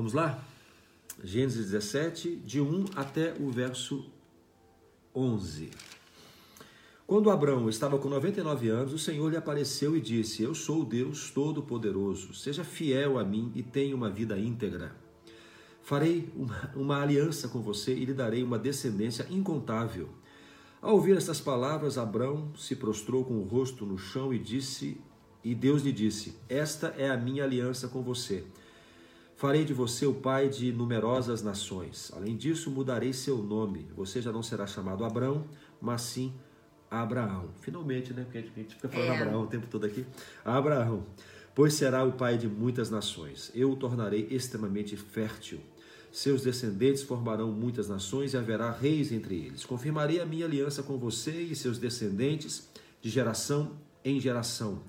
Vamos lá? Gênesis 17, de 1 até o verso 11. Quando Abraão estava com 99 anos, o Senhor lhe apareceu e disse: Eu sou o Deus Todo-Poderoso, seja fiel a mim e tenha uma vida íntegra. Farei uma, uma, aliança com você e lhe darei uma descendência incontável. Ao ouvir estas palavras, Abraão se prostrou com o rosto no chão e disse: E Deus lhe disse: Esta é a minha aliança com você. Farei de você o pai de numerosas nações. Além disso, mudarei seu nome. Você já não será chamado Abraão, mas sim Abraão. Finalmente, né? Porque a gente fica falando é. Abraão o tempo todo aqui. Abraão. Pois será o pai de muitas nações. Eu o tornarei extremamente fértil. Seus descendentes formarão muitas nações e haverá reis entre eles. Confirmarei a minha aliança com você e seus descendentes de geração em geração.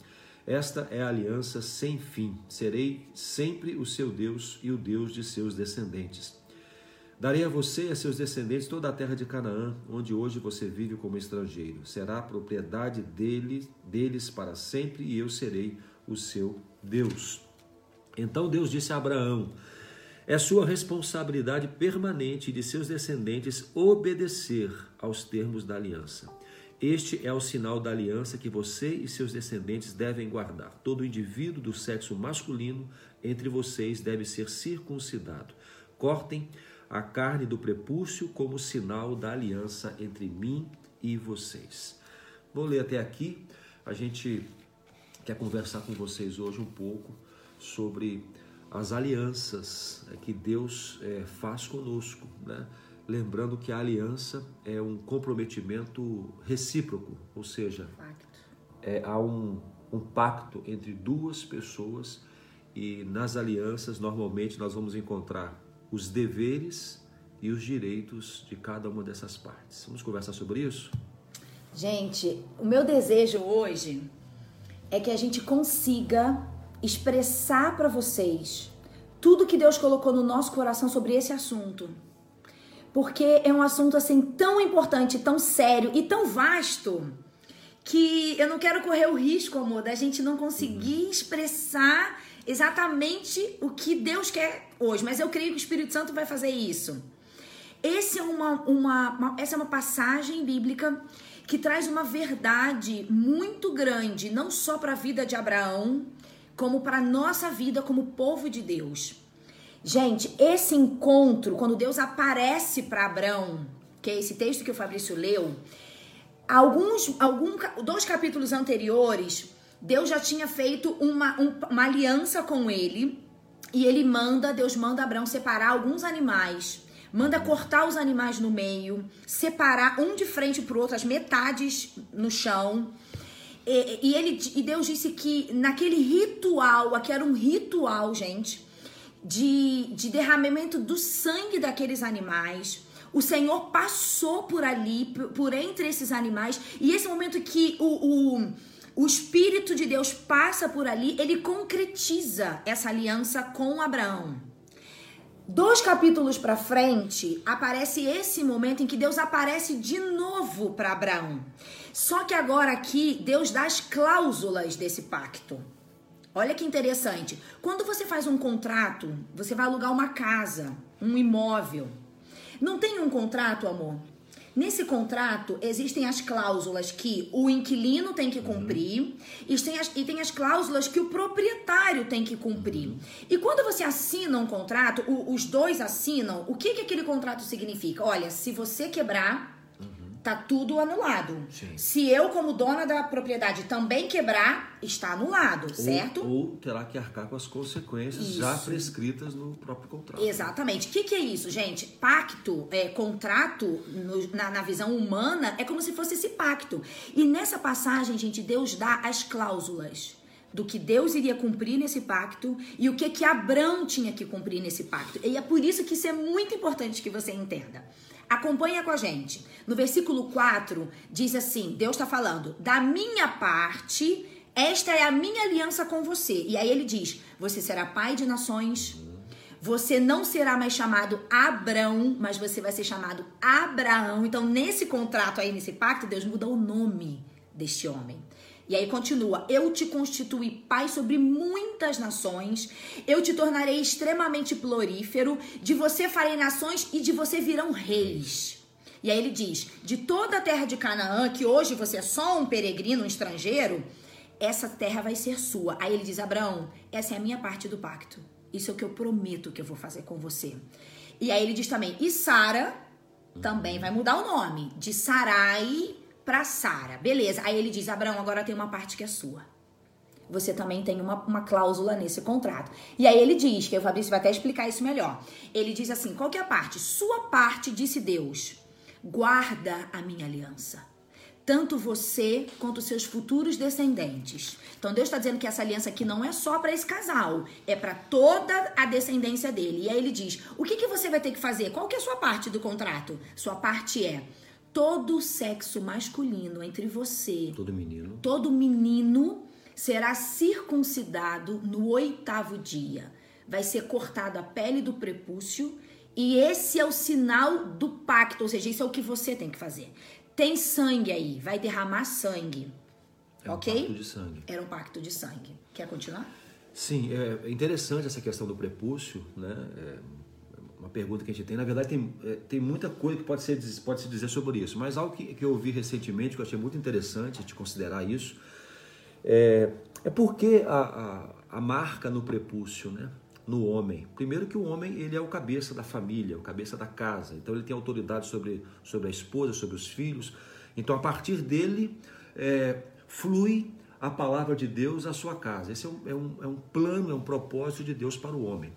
Esta é a aliança sem fim. Serei sempre o seu Deus e o Deus de seus descendentes. Darei a você e a seus descendentes toda a terra de Canaã, onde hoje você vive como estrangeiro. Será propriedade deles, deles para sempre, e eu serei o seu Deus. Então Deus disse a Abraão: É sua responsabilidade permanente de seus descendentes obedecer aos termos da aliança. Este é o sinal da aliança que você e seus descendentes devem guardar. Todo indivíduo do sexo masculino entre vocês deve ser circuncidado. Cortem a carne do prepúcio como sinal da aliança entre mim e vocês. Vou ler até aqui. A gente quer conversar com vocês hoje um pouco sobre as alianças é, que Deus é, faz conosco, né? Lembrando que a aliança é um comprometimento recíproco, ou seja, é, há um, um pacto entre duas pessoas e nas alianças normalmente nós vamos encontrar os deveres e os direitos de cada uma dessas partes. Vamos conversar sobre isso? Gente, o meu desejo hoje é que a gente consiga expressar para vocês tudo que Deus colocou no nosso coração sobre esse assunto. Porque é um assunto assim tão importante, tão sério e tão vasto que eu não quero correr o risco, amor, da gente não conseguir expressar exatamente o que Deus quer hoje, mas eu creio que o Espírito Santo vai fazer isso. Esse é uma, uma, uma, essa é uma passagem bíblica que traz uma verdade muito grande, não só para a vida de Abraão, como para a nossa vida como povo de Deus. Gente, esse encontro, quando Deus aparece para Abraão, que é esse texto que o Fabrício leu, alguns, algum, dois capítulos anteriores, Deus já tinha feito uma, um, uma aliança com ele e ele manda, Deus manda Abraão separar alguns animais, manda cortar os animais no meio, separar um de frente para o outro, as metades no chão. E, e, ele, e Deus disse que naquele ritual, aqui era um ritual, gente, de, de derramamento do sangue daqueles animais. O Senhor passou por ali, por, entre esses animais, e esse momento que o, o o Espírito de Deus passa por ali, ele concretiza essa aliança com Abraão. Dois capítulos para frente, aparece esse momento em que Deus aparece de novo para Abraão. Só que agora aqui, Deus dá as cláusulas desse pacto. Olha que interessante. Quando você faz um contrato, você vai alugar uma casa, um imóvel. Não tem um contrato, amor? Nesse contrato existem as cláusulas que o inquilino tem que cumprir e, tem as, e tem as cláusulas que o proprietário tem que cumprir. E quando você assina um contrato, o, os dois assinam, o que, que aquele contrato significa? Olha, se você quebrar tá tudo anulado. Sim. Se eu, como dona da propriedade, também quebrar, está anulado, ou, certo? Ou terá que arcar com as consequências isso. já prescritas no próprio contrato. Exatamente. O que, que, é isso, gente? Pacto, é, contrato, no, na, na visão humana, é como se fosse esse pacto. E nessa passagem, gente, Deus dá as cláusulas do que Deus iria cumprir nesse pacto e o que que Abraão tinha que cumprir nesse pacto. E é por isso que isso é muito importante que você entenda. Acompanha com a gente. No versículo 4 diz assim: Deus está falando, da minha parte, esta é a minha aliança com você. E aí ele diz: Você será pai de nações. Você não será mais chamado Abrão, mas você vai ser chamado Abraão. Então, nesse contrato aí, nesse pacto, Deus muda o nome deste homem. E aí continua: Eu te constituí pai sobre muitas nações, eu te tornarei extremamente florífero, de você farei nações e de você virão reis. E aí ele diz: De toda a terra de Canaã, que hoje você é só um peregrino, um estrangeiro, essa terra vai ser sua. Aí ele diz: Abraão, essa é a minha parte do pacto. Isso é o que eu prometo que eu vou fazer com você. E aí ele diz também: E Sara também vai mudar o nome de Sarai para Sara. Beleza. Aí ele diz: Abraão, agora tem uma parte que é sua. Você também tem uma, uma cláusula nesse contrato. E aí ele diz, que o Fabrício vai até explicar isso melhor. Ele diz assim: qual que é a parte? Sua parte, disse Deus, guarda a minha aliança tanto você quanto seus futuros descendentes. Então Deus está dizendo que essa aliança aqui não é só para esse casal, é para toda a descendência dele. E aí ele diz: o que, que você vai ter que fazer? Qual que é a sua parte do contrato? Sua parte é todo sexo masculino entre você, todo menino, todo menino será circuncidado no oitavo dia. Vai ser cortada a pele do prepúcio. E esse é o sinal do pacto, ou seja, isso é o que você tem que fazer. Tem sangue aí, vai derramar sangue. É ok? um pacto de sangue. Era um pacto de sangue. Quer continuar? Sim, é interessante essa questão do prepúcio, né? É uma pergunta que a gente tem. Na verdade, tem, é, tem muita coisa que pode, ser, pode se dizer sobre isso, mas algo que, que eu ouvi recentemente, que eu achei muito interessante de considerar isso, é, é porque a, a, a marca no prepúcio, né? no homem. Primeiro que o homem ele é o cabeça da família, o cabeça da casa. Então ele tem autoridade sobre, sobre a esposa, sobre os filhos. Então a partir dele é, flui a palavra de Deus à sua casa. Esse é um, é, um, é um plano, é um propósito de Deus para o homem.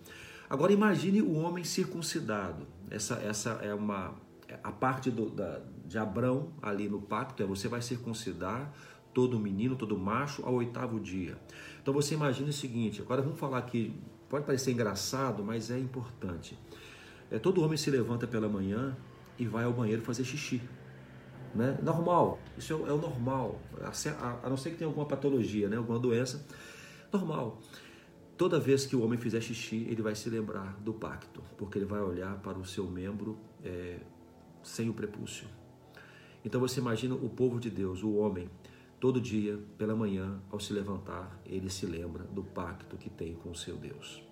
Agora imagine o homem circuncidado. Essa, essa é uma a parte do, da, de Abrão ali no pacto é você vai circuncidar todo menino, todo macho ao oitavo dia. Então você imagina o seguinte. Agora vamos falar aqui Pode parecer engraçado, mas é importante. É, todo homem se levanta pela manhã e vai ao banheiro fazer xixi. Né? Normal, isso é, é o normal, a, a, não ser que tenha alguma patologia, né? alguma doença. Normal. Toda vez que o homem fizer xixi, ele vai se lembrar do pacto, porque ele vai olhar para o seu membro é, sem o prepúcio. Então você imagina o povo de Deus, o homem, Todo dia, pela manhã, ao se levantar, ele se lembra do pacto que tem com o seu Deus.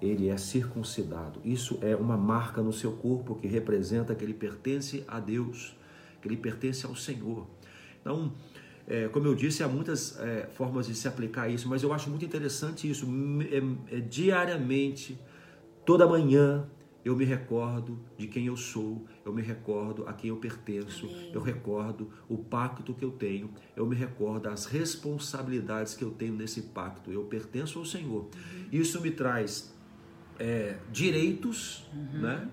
Ele é circuncidado. Isso é uma marca no seu corpo que representa que ele pertence a Deus, que ele pertence ao Senhor. Então, é, como eu disse, há muitas é, formas de se aplicar isso, mas eu acho muito interessante isso. É, é diariamente, toda manhã, eu me recordo de quem eu sou, eu me recordo a quem eu pertenço, Amém. eu recordo o pacto que eu tenho, eu me recordo as responsabilidades que eu tenho nesse pacto. Eu pertenço ao Senhor. Uhum. Isso me traz é, direitos, uhum. né?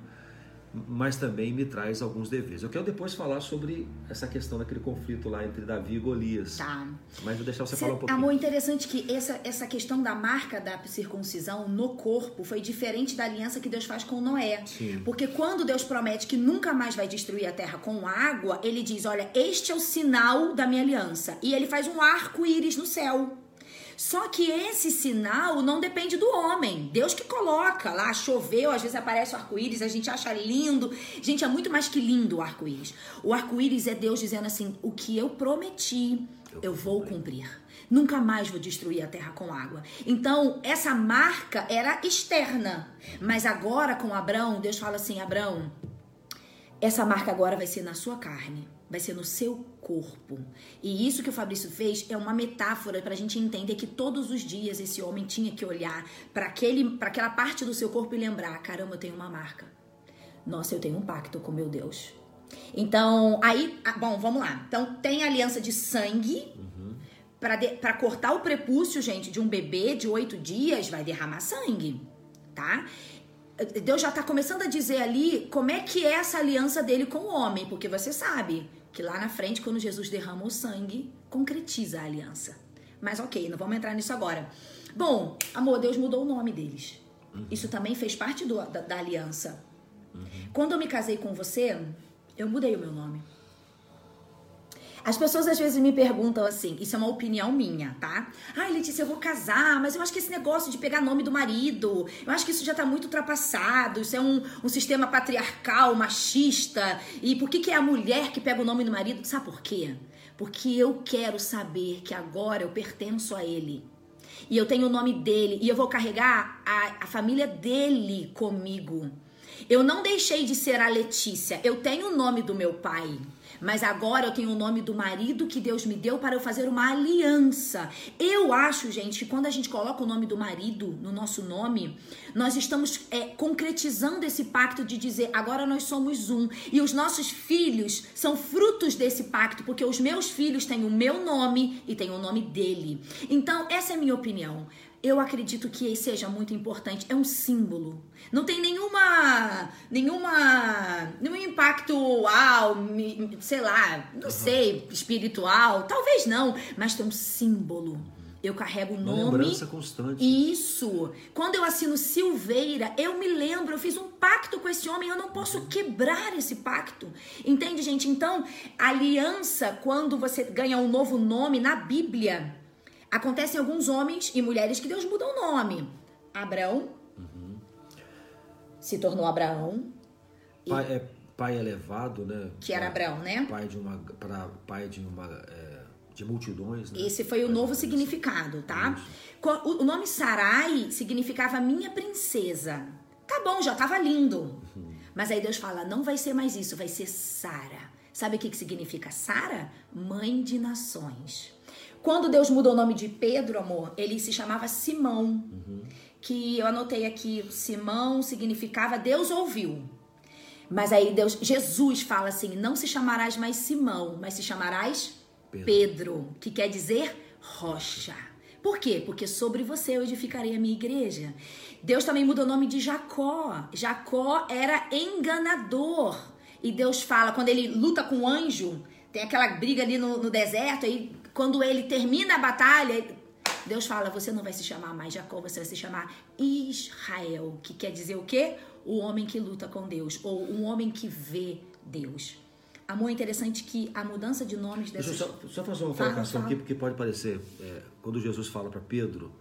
Mas também me traz alguns deveres. Eu quero depois falar sobre essa questão daquele conflito lá entre Davi e Golias. Tá. Mas vou deixar você Cê, falar um pouquinho. Amor, interessante que essa, essa questão da marca da circuncisão no corpo foi diferente da aliança que Deus faz com Noé. Sim. Porque quando Deus promete que nunca mais vai destruir a terra com água, ele diz: Olha, este é o sinal da minha aliança. E ele faz um arco-íris no céu. Só que esse sinal não depende do homem. Deus que coloca lá, choveu, às vezes aparece o arco-íris, a gente acha lindo. Gente, é muito mais que lindo o arco-íris. O arco-íris é Deus dizendo assim: o que eu prometi, eu vou cumprir. Nunca mais vou destruir a terra com água. Então, essa marca era externa. Mas agora, com Abraão, Deus fala assim: Abraão, essa marca agora vai ser na sua carne vai ser no seu corpo. E isso que o Fabrício fez é uma metáfora para a gente entender que todos os dias esse homem tinha que olhar para aquela parte do seu corpo e lembrar: caramba, eu tenho uma marca. Nossa, eu tenho um pacto com meu Deus. Então, aí, ah, bom, vamos lá. Então, tem aliança de sangue. Para cortar o prepúcio, gente, de um bebê de oito dias, vai derramar sangue, tá? Deus já está começando a dizer ali como é que é essa aliança dele com o homem, porque você sabe, que lá na frente, quando Jesus derrama o sangue, concretiza a aliança. Mas ok, não vamos entrar nisso agora. Bom, amor, Deus mudou o nome deles. Uhum. Isso também fez parte do, da, da, aliança. Uhum. Quando eu me casei com você, eu mudei o meu nome. As pessoas às vezes me perguntam assim, isso é uma opinião minha, tá? Ai, Letícia, eu vou casar, mas eu acho que esse negócio de pegar nome do marido, eu acho que isso já tá muito ultrapassado, isso é um, um sistema patriarcal, machista. E por que, que é a mulher que pega o nome do marido? Sabe por quê? porque eu quero saber que agora eu pertenço a Ele. E eu tenho o nome dele, e eu vou carregar a, a família dele comigo. Eu não deixei de ser a Letícia, eu tenho o nome do meu pai. Mas agora eu tenho o nome do marido que Deus me deu para eu fazer uma aliança. Eu acho, gente, que quando a gente coloca o nome do marido no nosso nome, nós estamos é, concretizando esse pacto de dizer agora nós somos um. E os nossos filhos são frutos desse pacto, porque os meus filhos têm o meu nome e têm o nome dele. Então, essa é a minha opinião eu acredito que seja muito importante. É um símbolo. Não tem nenhuma. nenhuma. nenhum impacto, uau, sei lá, não uhum. sei, espiritual. Talvez não, mas tem um símbolo. Eu carrego o nome. Lembrança constante. Isso. Quando eu assino Silveira, eu me lembro, eu fiz um pacto com esse homem, eu não posso uhum. quebrar esse pacto. Entende, gente? Então, aliança, quando você ganha um novo nome na Bíblia, Acontecem alguns homens e mulheres que Deus muda o nome. Abraão uhum. se tornou Abraão. Pai, e... é, pai elevado, né? Que era Abraão, né? Pai de uma, para pai de uma é, de multidões. Né? Esse foi o novo significado, tá? Isso. O nome Sarai significava minha princesa. Tá bom, já tava lindo. Uhum. Mas aí Deus fala, não vai ser mais isso, vai ser Sara. Sabe o que, que significa Sara? Mãe de nações. Quando Deus mudou o nome de Pedro, amor, ele se chamava Simão. Uhum. Que eu anotei aqui, Simão significava Deus ouviu. Mas aí Deus, Jesus fala assim: não se chamarás mais Simão, mas se chamarás Pedro, Pedro que quer dizer rocha. Por quê? Porque sobre você eu edificarei a minha igreja. Deus também mudou o nome de Jacó. Jacó era enganador. E Deus fala, quando ele luta com o anjo, tem aquela briga ali no, no deserto, aí quando ele termina a batalha, Deus fala: você não vai se chamar mais Jacó, você vai se chamar Israel, que quer dizer o quê? O homem que luta com Deus, ou um homem que vê Deus. Amor, é interessante que a mudança de nomes dessas... Deixa eu só, só fazer uma colocação aqui, porque pode parecer, é, quando Jesus fala para Pedro,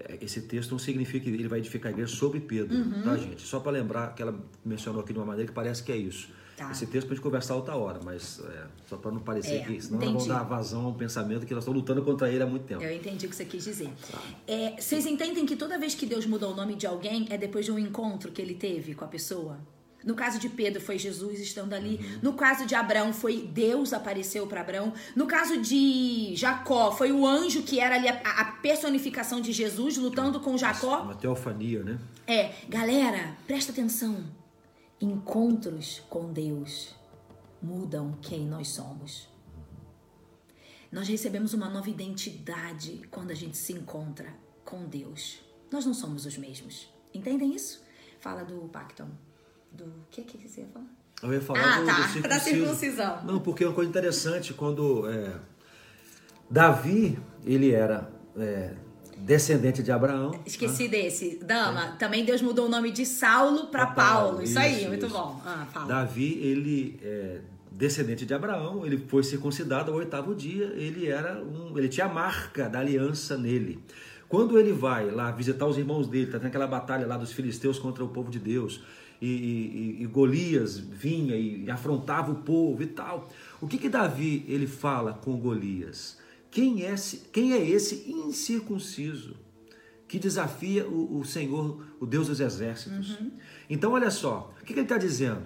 é, esse texto não significa que ele vai edificar a igreja sobre Pedro, uhum. tá, gente? Só para lembrar que ela mencionou aqui de uma maneira que parece que é isso. Tá. Esse texto para a gente conversar outra hora, mas é, só para não parecer é, que senão nós vamos dar vazão a um pensamento que nós estamos lutando contra ele há muito tempo. Eu entendi o que você quis dizer. Tá. É, vocês entendem que toda vez que Deus muda o nome de alguém é depois de um encontro que ele teve com a pessoa? No caso de Pedro foi Jesus estando ali. Uhum. No caso de Abraão foi Deus apareceu para Abraão. No caso de Jacó foi o anjo que era ali a, a personificação de Jesus lutando com Jacó. Uma teofania, né? É, galera, presta atenção. Encontros com Deus mudam quem nós somos. Nós recebemos uma nova identidade quando a gente se encontra com Deus. Nós não somos os mesmos. Entendem isso? Fala do pacto. Do que que você ia falar? Eu ia falar ah, do, tá. do da circuncisão. Não, porque é uma coisa interessante quando é, Davi ele era é, descendente de Abraão. Esqueci ah. desse. Dama, é. também Deus mudou o nome de Saulo para Paulo. Paulo. Isso, isso aí, isso. muito bom. Ah, Davi, ele é descendente de Abraão, ele foi circuncidado ao oitavo dia, ele era um, ele tinha a marca da aliança nele. Quando ele vai lá visitar os irmãos dele, tá tendo aquela batalha lá dos filisteus contra o povo de Deus, e, e, e Golias vinha e, e, afrontava o povo e tal. O que que Davi ele fala com Golias? Quem é, quem é esse incircunciso que desafia o, o Senhor, o Deus dos exércitos? Uhum. Então, olha só, o que, que ele está dizendo?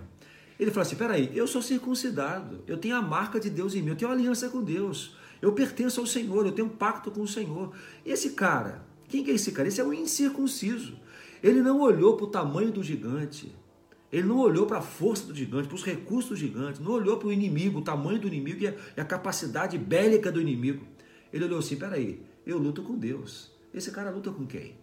Ele fala assim: peraí, eu sou circuncidado, eu tenho a marca de Deus em mim, eu tenho aliança com Deus, eu pertenço ao Senhor, eu tenho um pacto com o Senhor. E esse cara, quem que é esse cara? Esse é um incircunciso. Ele não olhou para o tamanho do gigante, ele não olhou para a força do gigante, para os recursos do gigante, não olhou para o inimigo, o tamanho do inimigo e a, e a capacidade bélica do inimigo. Ele olhou assim: peraí, eu luto com Deus. Esse cara luta com quem?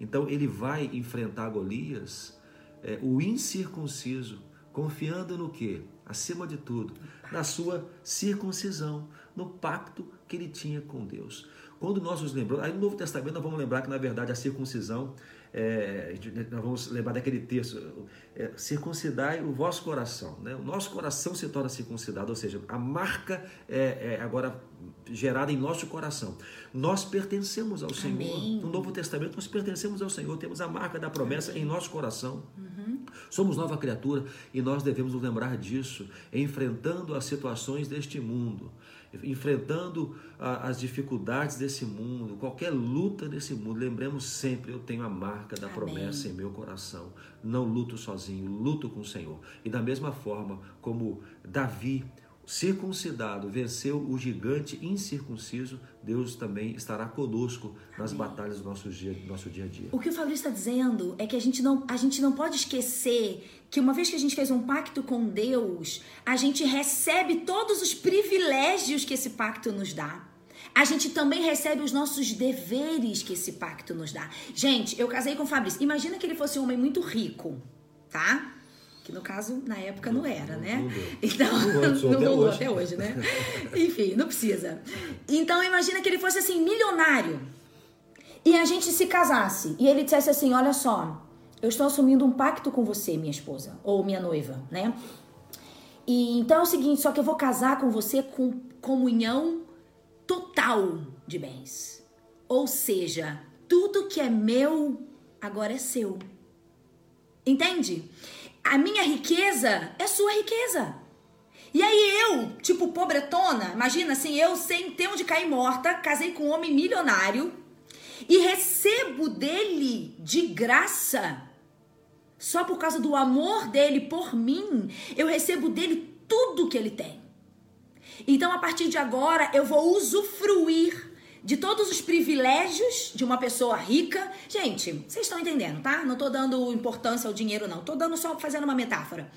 Então ele vai enfrentar Golias, é, o incircunciso, confiando no que? Acima de tudo, na sua circuncisão, no pacto que ele tinha com Deus. Quando nós nos lembramos, aí no Novo Testamento nós vamos lembrar que na verdade a circuncisão é, nós vamos lembrar daquele texto, é, circuncidai o vosso coração. Né? O nosso coração se torna circuncidado, ou seja, a marca é, é agora gerada em nosso coração. Nós pertencemos ao Senhor. No Novo Testamento, nós pertencemos ao Senhor, temos a marca da promessa Amém. em nosso coração. Uhum. Somos nova criatura e nós devemos nos lembrar disso, enfrentando as situações deste mundo, enfrentando a, as dificuldades desse mundo, qualquer luta desse mundo. Lembremos sempre: eu tenho a marca da Amém. promessa em meu coração. Não luto sozinho, luto com o Senhor. E da mesma forma como Davi circuncidado venceu o gigante incircunciso, Deus também estará conosco nas Amém. batalhas do nosso dia, do nosso dia a dia. O que o Fabrício está dizendo é que a gente, não, a gente não pode esquecer que uma vez que a gente fez um pacto com Deus, a gente recebe todos os privilégios que esse pacto nos dá. A gente também recebe os nossos deveres que esse pacto nos dá. Gente, eu casei com o Fabrício. Imagina que ele fosse um homem muito rico, tá? Que no caso na época não era, né? Não então não rolou até hoje, né? Enfim, não precisa. Então imagina que ele fosse assim milionário e a gente se casasse e ele dissesse assim, olha só, eu estou assumindo um pacto com você, minha esposa ou minha noiva, né? E então é o seguinte, só que eu vou casar com você com comunhão total de bens. Ou seja, tudo que é meu agora é seu. Entende? A minha riqueza é sua riqueza. E aí eu, tipo pobretona, imagina assim, eu sem ter onde cair morta, casei com um homem milionário e recebo dele de graça, só por causa do amor dele por mim, eu recebo dele tudo que ele tem. Então a partir de agora eu vou usufruir de todos os privilégios de uma pessoa rica. Gente, vocês estão entendendo, tá? Não tô dando importância ao dinheiro, não. Tô dando só fazendo uma metáfora.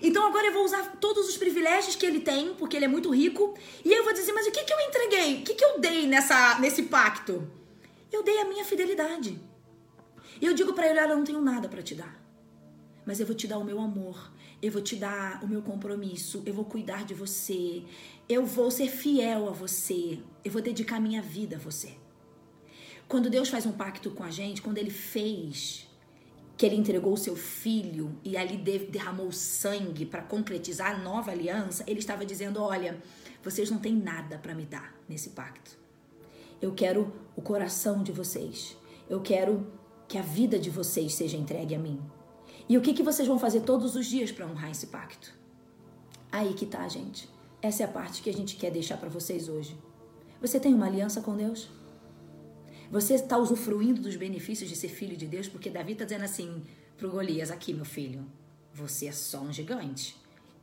Então agora eu vou usar todos os privilégios que ele tem, porque ele é muito rico, e eu vou dizer, mas o que, que eu entreguei? O que, que eu dei nessa, nesse pacto? Eu dei a minha fidelidade. E eu digo para ele, olha, eu não tenho nada para te dar. Mas eu vou te dar o meu amor, eu vou te dar o meu compromisso, eu vou cuidar de você, eu vou ser fiel a você, eu vou dedicar minha vida a você. Quando Deus faz um pacto com a gente, quando ele fez que ele entregou o seu filho e ali derramou sangue para concretizar a nova aliança, ele estava dizendo: Olha, vocês não têm nada para me dar nesse pacto. Eu quero o coração de vocês. Eu quero que a vida de vocês seja entregue a mim. E o que, que vocês vão fazer todos os dias para honrar esse pacto? Aí que tá, gente. Essa é a parte que a gente quer deixar para vocês hoje. Você tem uma aliança com Deus? Você está usufruindo dos benefícios de ser filho de Deus? Porque Davi está dizendo assim pro Golias: aqui, meu filho, você é só um gigante.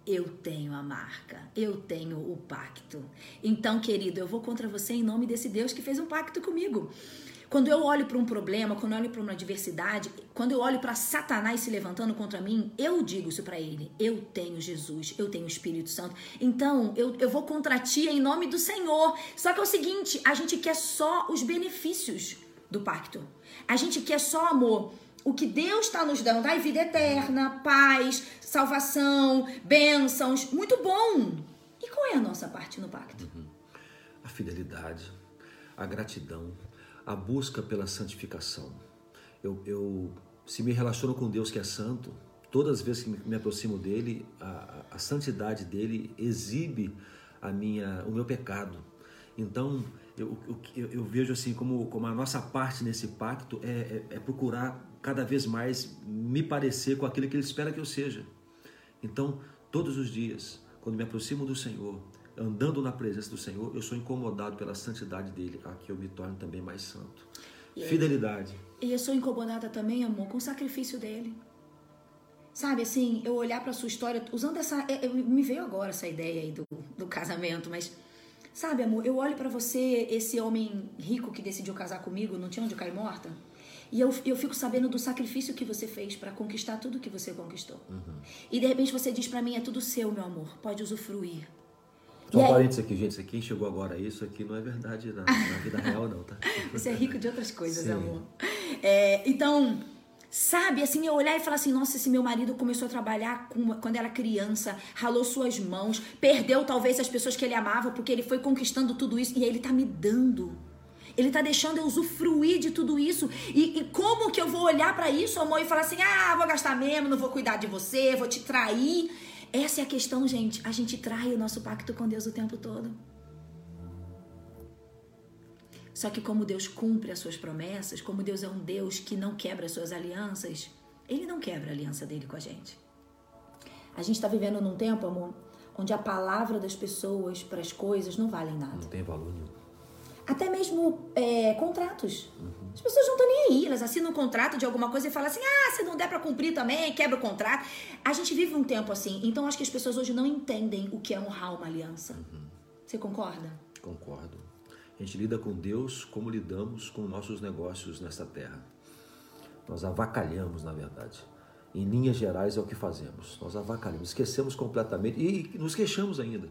Eu tenho a marca, eu tenho o pacto. Então, querido, eu vou contra você em nome desse Deus que fez um pacto comigo. Quando eu olho para um problema, quando eu olho para uma adversidade, quando eu olho para Satanás se levantando contra mim, eu digo isso para ele: eu tenho Jesus, eu tenho o Espírito Santo. Então, eu, eu vou contra ti em nome do Senhor. Só que é o seguinte: a gente quer só os benefícios do pacto. A gente quer só amor. O que Deus está nos dando, ai, vida eterna, paz, salvação, bênçãos, muito bom. E qual é a nossa parte no pacto? Uhum. A fidelidade, a gratidão, a busca pela santificação. Eu, eu se me relaciono com Deus que é santo, todas as vezes que me aproximo dele, a, a santidade dele exibe a minha, o meu pecado. Então, eu, eu, eu, vejo assim como, como a nossa parte nesse pacto é, é, é, procurar cada vez mais me parecer com aquilo que Ele espera que eu seja. Então, todos os dias, quando me aproximo do Senhor, andando na presença do Senhor, eu sou incomodado pela santidade dele, a que eu me torno também mais santo. E Fidelidade. E eu sou incomodada também, amor, com o sacrifício dele. Sabe, assim, eu olhar para sua história, usando essa. É, é, me veio agora essa ideia aí do, do casamento, mas. Sabe, amor, eu olho para você, esse homem rico que decidiu casar comigo, não tinha onde cair morta. E eu, eu fico sabendo do sacrifício que você fez para conquistar tudo que você conquistou. Uhum. E de repente você diz para mim: é tudo seu, meu amor, pode usufruir. Só um parênteses aqui, gente. Quem chegou agora isso aqui não é verdade na, na vida real, não, tá? Você é rico de outras coisas, Sim. amor. É, então, sabe, assim, eu olhar e falar assim: nossa, esse meu marido começou a trabalhar com, quando era criança, ralou suas mãos, perdeu talvez as pessoas que ele amava, porque ele foi conquistando tudo isso e aí ele tá me dando. Ele tá deixando eu usufruir de tudo isso. E, e como que eu vou olhar para isso, amor, e falar assim: ah, vou gastar mesmo, não vou cuidar de você, vou te trair. Essa é a questão, gente. A gente trai o nosso pacto com Deus o tempo todo. Só que como Deus cumpre as suas promessas, como Deus é um Deus que não quebra as suas alianças, Ele não quebra a aliança dele com a gente. A gente está vivendo num tempo, amor, onde a palavra das pessoas para as coisas não valem nada. Não tem valor nenhum. Até mesmo é, contratos. Uhum. As pessoas não estão nem aí, elas assinam um contrato de alguma coisa e falam assim: ah, se não der para cumprir também, quebra o contrato. A gente vive um tempo assim, então acho que as pessoas hoje não entendem o que é honrar uma aliança. Uhum. Você concorda? Concordo. A gente lida com Deus como lidamos com nossos negócios nesta terra. Nós avacalhamos, na verdade. Em linhas gerais é o que fazemos. Nós avacalhamos, esquecemos completamente e nos queixamos ainda.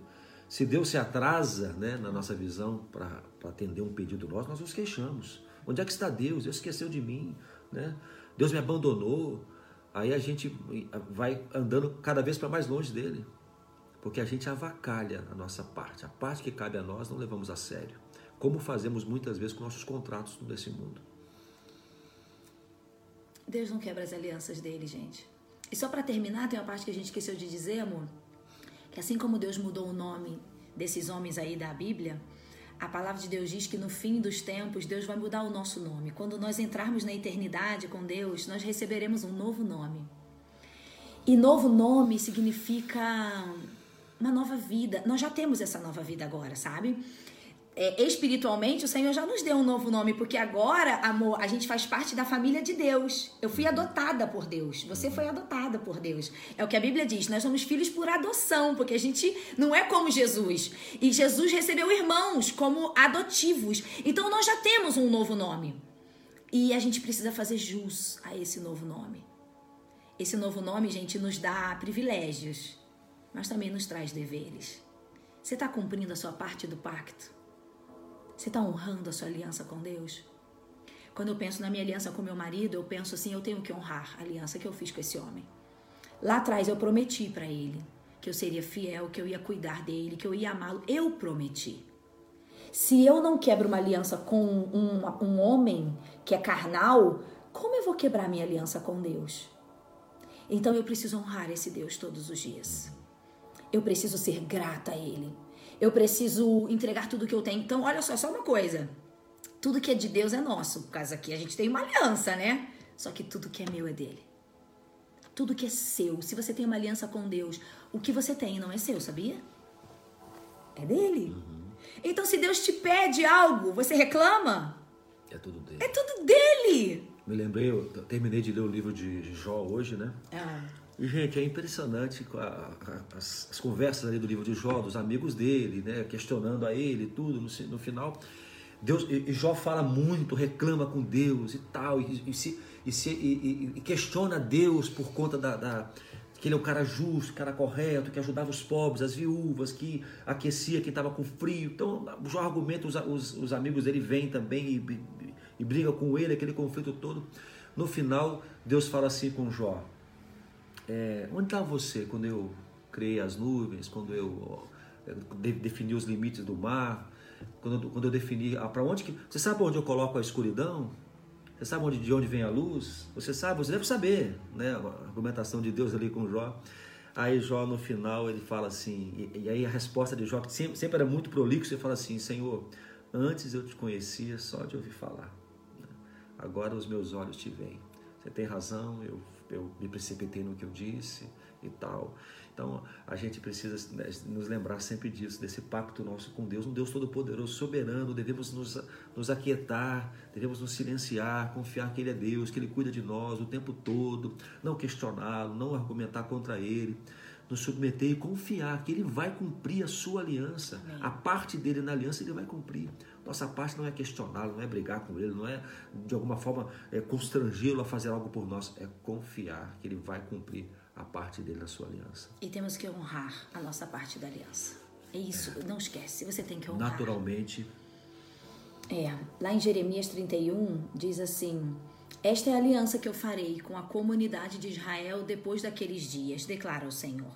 Se Deus se atrasa né, na nossa visão para atender um pedido nosso, nós nos queixamos. Onde é que está Deus? Deus esqueceu de mim. Né? Deus me abandonou. Aí a gente vai andando cada vez para mais longe dele. Porque a gente avacalha a nossa parte. A parte que cabe a nós não levamos a sério. Como fazemos muitas vezes com nossos contratos nesse mundo. Deus não quebra as alianças dele, gente. E só para terminar, tem uma parte que a gente esqueceu de dizer, amor que assim como Deus mudou o nome desses homens aí da Bíblia, a palavra de Deus diz que no fim dos tempos Deus vai mudar o nosso nome. Quando nós entrarmos na eternidade com Deus, nós receberemos um novo nome. E novo nome significa uma nova vida. Nós já temos essa nova vida agora, sabe? É, espiritualmente, o Senhor já nos deu um novo nome, porque agora, amor, a gente faz parte da família de Deus. Eu fui adotada por Deus, você foi adotada por Deus. É o que a Bíblia diz, nós somos filhos por adoção, porque a gente não é como Jesus. E Jesus recebeu irmãos como adotivos. Então nós já temos um novo nome. E a gente precisa fazer jus a esse novo nome. Esse novo nome, gente, nos dá privilégios, mas também nos traz deveres. Você está cumprindo a sua parte do pacto? Você está honrando a sua aliança com Deus? Quando eu penso na minha aliança com meu marido, eu penso assim: eu tenho que honrar a aliança que eu fiz com esse homem. Lá atrás eu prometi para ele que eu seria fiel, que eu ia cuidar dele, que eu ia amá-lo. Eu prometi. Se eu não quebro uma aliança com um, um homem que é carnal, como eu vou quebrar minha aliança com Deus? Então eu preciso honrar esse Deus todos os dias. Eu preciso ser grata a Ele eu preciso entregar tudo que eu tenho. Então, olha só, só uma coisa. Tudo que é de Deus é nosso. Por causa aqui a gente tem uma aliança, né? Só que tudo que é meu é dele. Tudo que é seu. Se você tem uma aliança com Deus, o que você tem não é seu, sabia? É dele. Uhum. Então, se Deus te pede algo, você reclama? É tudo dele. É tudo dele. Me lembrei, eu terminei de ler o livro de Jó hoje, né? Ah. E, gente, é impressionante as, as, conversas ali do livro de Jó, dos amigos dele, né, questionando a ele, tudo, no, no final. Deus, e, Jó fala muito, reclama com Deus e tal, e, e se, e, se, e, questiona Deus por conta da, da, que ele é um cara justo, cara correto, que ajudava os pobres, as viúvas, que aquecia quem estava com frio. Então, Jó argumenta, os, os, os amigos dele vêm também e, e brigam com ele, aquele conflito todo. No final, Deus fala assim com Jó: é, onde estava você quando eu criei as nuvens, quando eu defini os limites do mar, quando, quando eu defini para onde que você sabe onde eu coloco a escuridão? Você sabe onde, de onde vem a luz? Você sabe, você deve saber, né? A argumentação de Deus ali com Jó. Aí Jó no final ele fala assim, e, e aí a resposta de Jó que sempre, sempre era muito prolixo, ele fala assim, Senhor, antes eu te conhecia só de ouvir falar, agora os meus olhos te veem. Você tem razão, eu eu me precipitei no que eu disse e tal. Então a gente precisa né, nos lembrar sempre disso, desse pacto nosso com Deus, um Deus todo-poderoso, soberano. Devemos nos, nos aquietar, devemos nos silenciar, confiar que Ele é Deus, que Ele cuida de nós o tempo todo, não questioná-lo, não argumentar contra Ele nos submeter e confiar que Ele vai cumprir a sua aliança. Amém. A parte dele na aliança Ele vai cumprir. Nossa parte não é questioná-lo, não é brigar com Ele, não é de alguma forma é, constrangê-lo a fazer algo por nós. É confiar que Ele vai cumprir a parte dele na sua aliança. E temos que honrar a nossa parte da aliança. É isso, é. não esquece, você tem que honrar. Naturalmente. É, lá em Jeremias 31 diz assim: esta é a aliança que eu farei com a comunidade de Israel depois daqueles dias, declara o Senhor.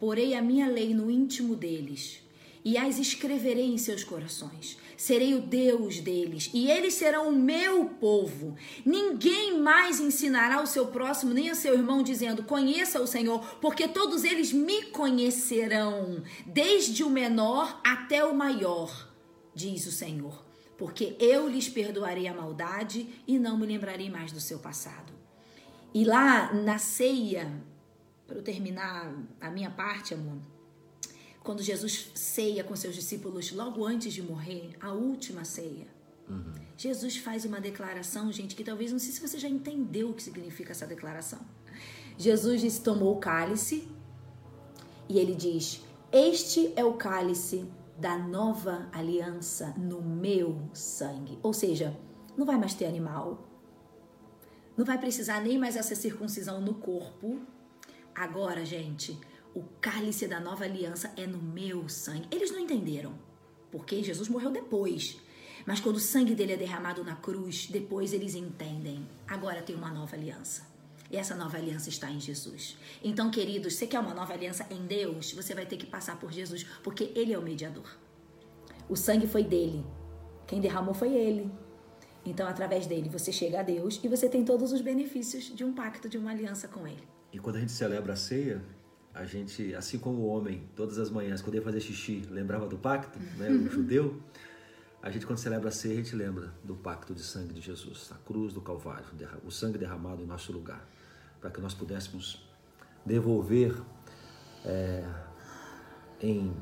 Porei a minha lei no íntimo deles e as escreverei em seus corações. Serei o Deus deles e eles serão o meu povo. Ninguém mais ensinará o seu próximo nem a seu irmão, dizendo: Conheça o Senhor, porque todos eles me conhecerão, desde o menor até o maior, diz o Senhor porque eu lhes perdoarei a maldade e não me lembrarei mais do seu passado. E lá na ceia, para eu terminar a minha parte, amor, quando Jesus ceia com seus discípulos logo antes de morrer, a última ceia, uhum. Jesus faz uma declaração, gente, que talvez não sei se você já entendeu o que significa essa declaração. Jesus disse, tomou o cálice e ele diz: Este é o cálice da nova aliança no meu sangue. Ou seja, não vai mais ter animal, não vai precisar nem mais essa circuncisão no corpo. Agora, gente, o cálice da nova aliança é no meu sangue. Eles não entenderam, porque Jesus morreu depois. Mas quando o sangue dele é derramado na cruz, depois eles entendem. Agora tem uma nova aliança. E essa nova aliança está em Jesus. Então, queridos, você quer uma nova aliança em Deus? Você vai ter que passar por Jesus, porque Ele é o mediador. O sangue foi dele. Quem derramou foi Ele. Então, através dele, você chega a Deus e você tem todos os benefícios de um pacto, de uma aliança com Ele. E quando a gente celebra a ceia, a gente, assim como o homem, todas as manhãs, quando ia fazer xixi, lembrava do pacto, né, o judeu, a gente, quando celebra a ceia, a gente lembra do pacto de sangue de Jesus, a cruz do Calvário, o sangue derramado em nosso lugar para que nós pudéssemos devolver é, em,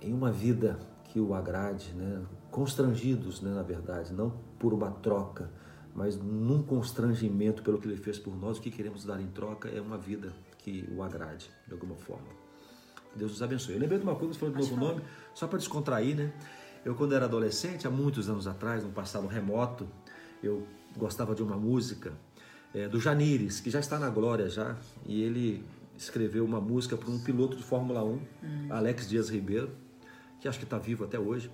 em uma vida que o agrade, né? constrangidos, né, na verdade, não por uma troca, mas num constrangimento pelo que ele fez por nós, o que queremos dar em troca é uma vida que o agrade, de alguma forma. Deus nos abençoe. Eu lembrei de uma coisa, falando de novo nome, só para descontrair, né? Eu, quando era adolescente, há muitos anos atrás, no passado remoto, eu gostava de uma música é, do Janires, que já está na glória já, e ele escreveu uma música para um piloto de Fórmula 1, hum. Alex Dias Ribeiro, que acho que está vivo até hoje,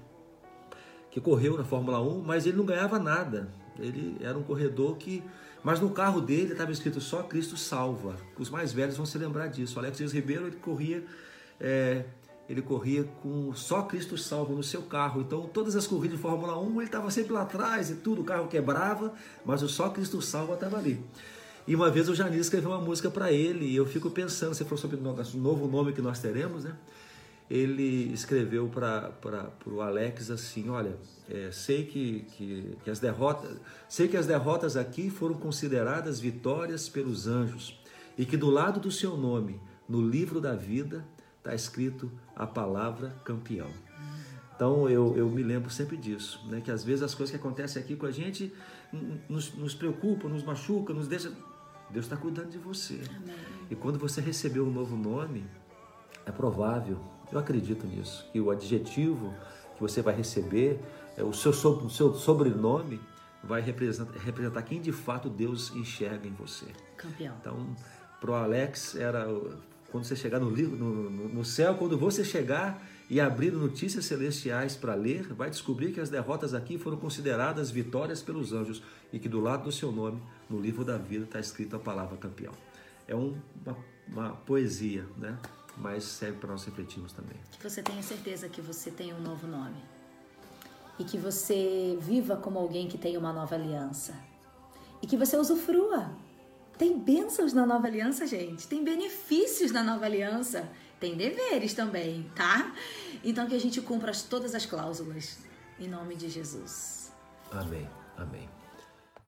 que correu na Fórmula 1, mas ele não ganhava nada. Ele era um corredor que. Mas no carro dele estava escrito só Cristo salva. Os mais velhos vão se lembrar disso. O Alex Dias Ribeiro ele corria é, ele corria com só Cristo salvo no seu carro. Então, todas as corridas de Fórmula 1, ele estava sempre lá atrás e tudo, o carro quebrava, mas o só Cristo salvo estava ali. E uma vez o Janir escreveu uma música para ele, e eu fico pensando, você falou sobre o novo nome que nós teremos, né? Ele escreveu para o Alex assim: Olha, é, sei que, que, que as derrotas, sei que as derrotas aqui foram consideradas vitórias pelos anjos, e que do lado do seu nome, no livro da vida, está escrito a palavra campeão. Então eu, eu me lembro sempre disso, né? que às vezes as coisas que acontecem aqui com a gente nos, nos preocupam, nos machucam, nos deixa. Deus está cuidando de você. Amém. E quando você recebeu um novo nome, é provável, eu acredito nisso, que o adjetivo que você vai receber, é o seu, o seu sobrenome, vai representar, representar quem de fato Deus enxerga em você. Campeão. Então, para o Alex era quando você chegar no, no, no céu, quando você chegar e abrir notícias celestiais para ler, vai descobrir que as derrotas aqui foram consideradas vitórias pelos anjos e que do lado do seu nome, no livro da vida, está escrita a palavra campeão. É um, uma, uma, poesia, né? Mas serve para nós refletirmos também. Que você tenha certeza que você tem um novo nome e que você viva como alguém que tem uma nova aliança e que você usufrua tem bênçãos na nova aliança, gente. Tem benefícios na nova aliança. Tem deveres também, tá? Então que a gente cumpra todas as cláusulas. Em nome de Jesus. Amém. Amém.